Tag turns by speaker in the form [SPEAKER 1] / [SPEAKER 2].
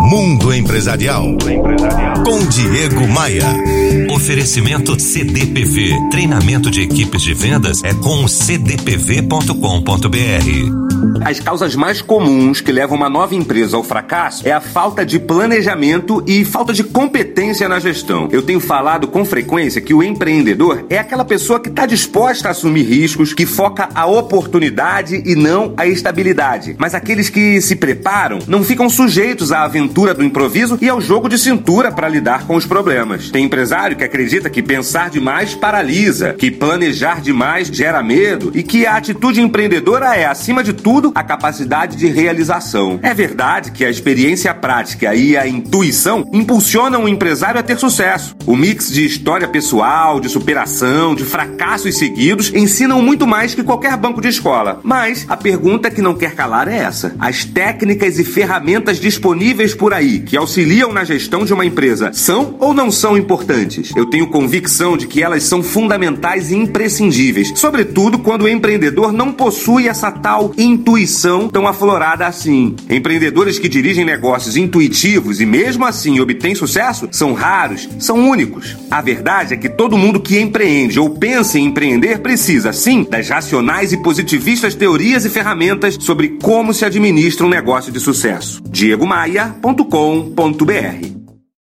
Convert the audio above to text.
[SPEAKER 1] Mundo Empresarial. Com Diego Maia. Oferecimento CDPV. Treinamento de equipes de vendas é com cdpv.com.br.
[SPEAKER 2] As causas mais comuns que levam uma nova empresa ao fracasso é a falta de planejamento e falta de competência na gestão. Eu tenho falado com frequência que o empreendedor é aquela pessoa que está disposta a assumir riscos, que foca a oportunidade e não a estabilidade. Mas aqueles que se preparam não ficam sujeitos à aventura do improviso e ao jogo de cintura para lidar com os problemas. Tem empresário que acredita que pensar demais paralisa, que planejar demais gera medo e que a atitude empreendedora é, acima de tudo, a capacidade de realização. É verdade que a experiência prática e a intuição impulsionam o empresário a ter sucesso. O mix de história pessoal, de superação, de fracassos seguidos ensinam muito mais que qualquer banco de escola. Mas a pergunta que não quer calar é essa: as técnicas e ferramentas disponíveis por aí que auxiliam na gestão de uma empresa são ou não são importantes? Eu tenho convicção de que elas são fundamentais e imprescindíveis, sobretudo quando o empreendedor não possui essa tal intuição tão aflorada assim. Empreendedores que dirigem negócios intuitivos e mesmo assim obtêm sucesso são raros, são únicos. A verdade é que todo mundo que empreende ou pensa em empreender precisa, sim, das racionais e positivistas teorias e ferramentas sobre como se administra um negócio de sucesso. diegomaia.com.br